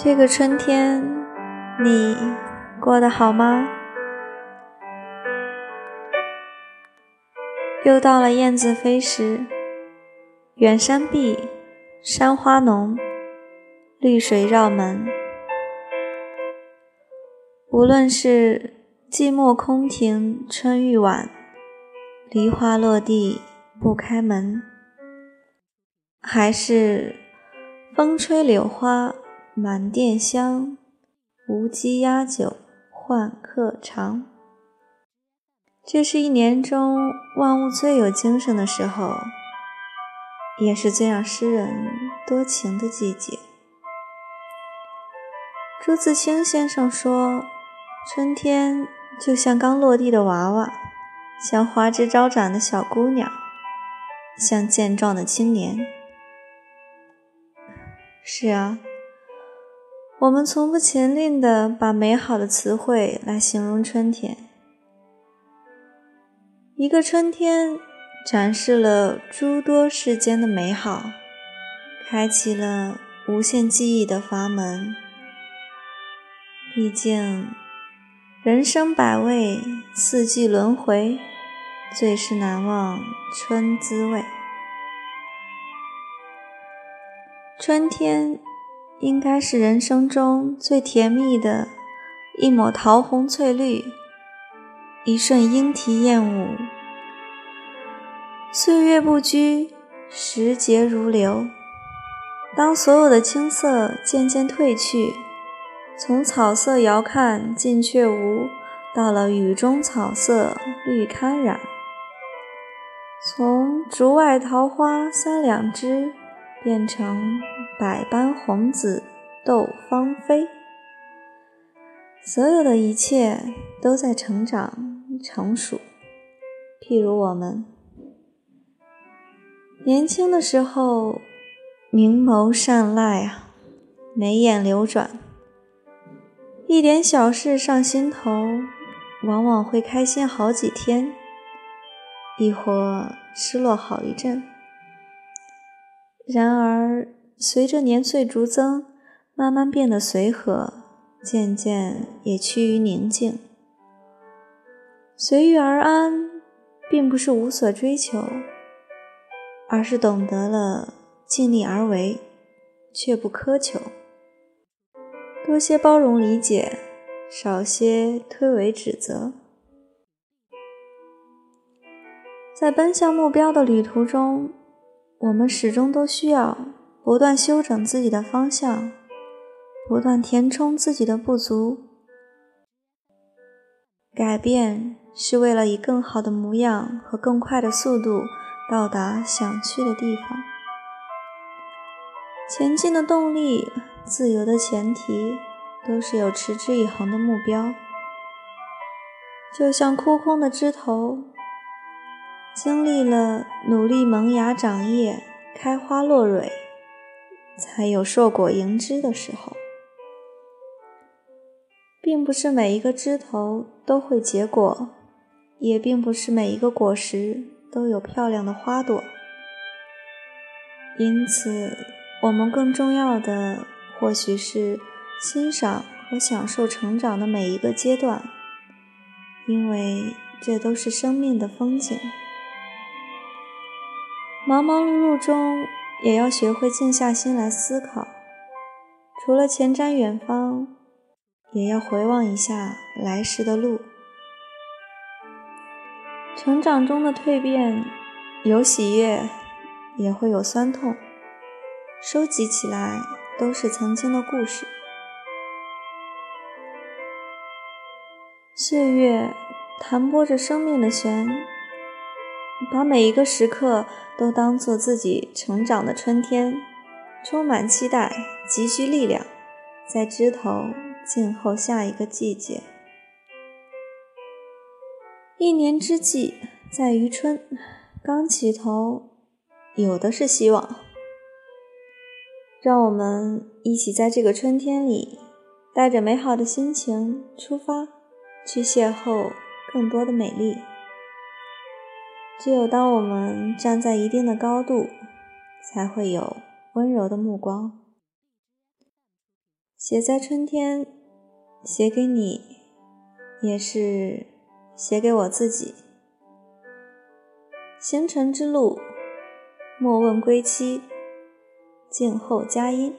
这个春天，你过得好吗？又到了燕子飞时，远山碧，山花浓，绿水绕门。无论是寂寞空庭春欲晚，梨花落地不开门，还是风吹柳花。满店香，无鸡压酒换客尝。这是一年中万物最有精神的时候，也是最让诗人多情的季节。朱自清先生说：“春天就像刚落地的娃娃，像花枝招展的小姑娘，像健壮的青年。”是啊。我们从不勤吝地把美好的词汇来形容春天。一个春天，展示了诸多世间的美好，开启了无限记忆的阀门。毕竟，人生百味，四季轮回，最是难忘春滋味。春天。应该是人生中最甜蜜的一抹桃红翠绿，一瞬莺啼燕舞。岁月不居，时节如流。当所有的青涩渐渐褪去，从草色遥看近却无，到了雨中草色绿堪染。从竹外桃花三两枝。变成百般红紫斗芳菲，所有的一切都在成长成熟。譬如我们年轻的时候，明眸善睐啊，眉眼流转，一点小事上心头，往往会开心好几天，亦或失落好一阵。然而，随着年岁逐增，慢慢变得随和，渐渐也趋于宁静。随遇而安，并不是无所追求，而是懂得了尽力而为，却不苛求，多些包容理解，少些推诿指责。在奔向目标的旅途中。我们始终都需要不断修整自己的方向，不断填充自己的不足。改变是为了以更好的模样和更快的速度到达想去的地方。前进的动力、自由的前提，都是有持之以恒的目标。就像枯空的枝头。经历了努力萌芽、长叶、开花、落蕊，才有硕果盈枝的时候。并不是每一个枝头都会结果，也并不是每一个果实都有漂亮的花朵。因此，我们更重要的或许是欣赏和享受成长的每一个阶段，因为这都是生命的风景。忙忙碌碌中，也要学会静下心来思考。除了前瞻远方，也要回望一下来时的路。成长中的蜕变，有喜悦，也会有酸痛。收集起来，都是曾经的故事。岁月弹拨着生命的弦。把每一个时刻都当做自己成长的春天，充满期待，急需力量，在枝头静候下一个季节。一年之计在于春，刚起头，有的是希望。让我们一起在这个春天里，带着美好的心情出发，去邂逅更多的美丽。只有当我们站在一定的高度，才会有温柔的目光。写在春天，写给你，也是写给我自己。行程之路，莫问归期，静候佳音。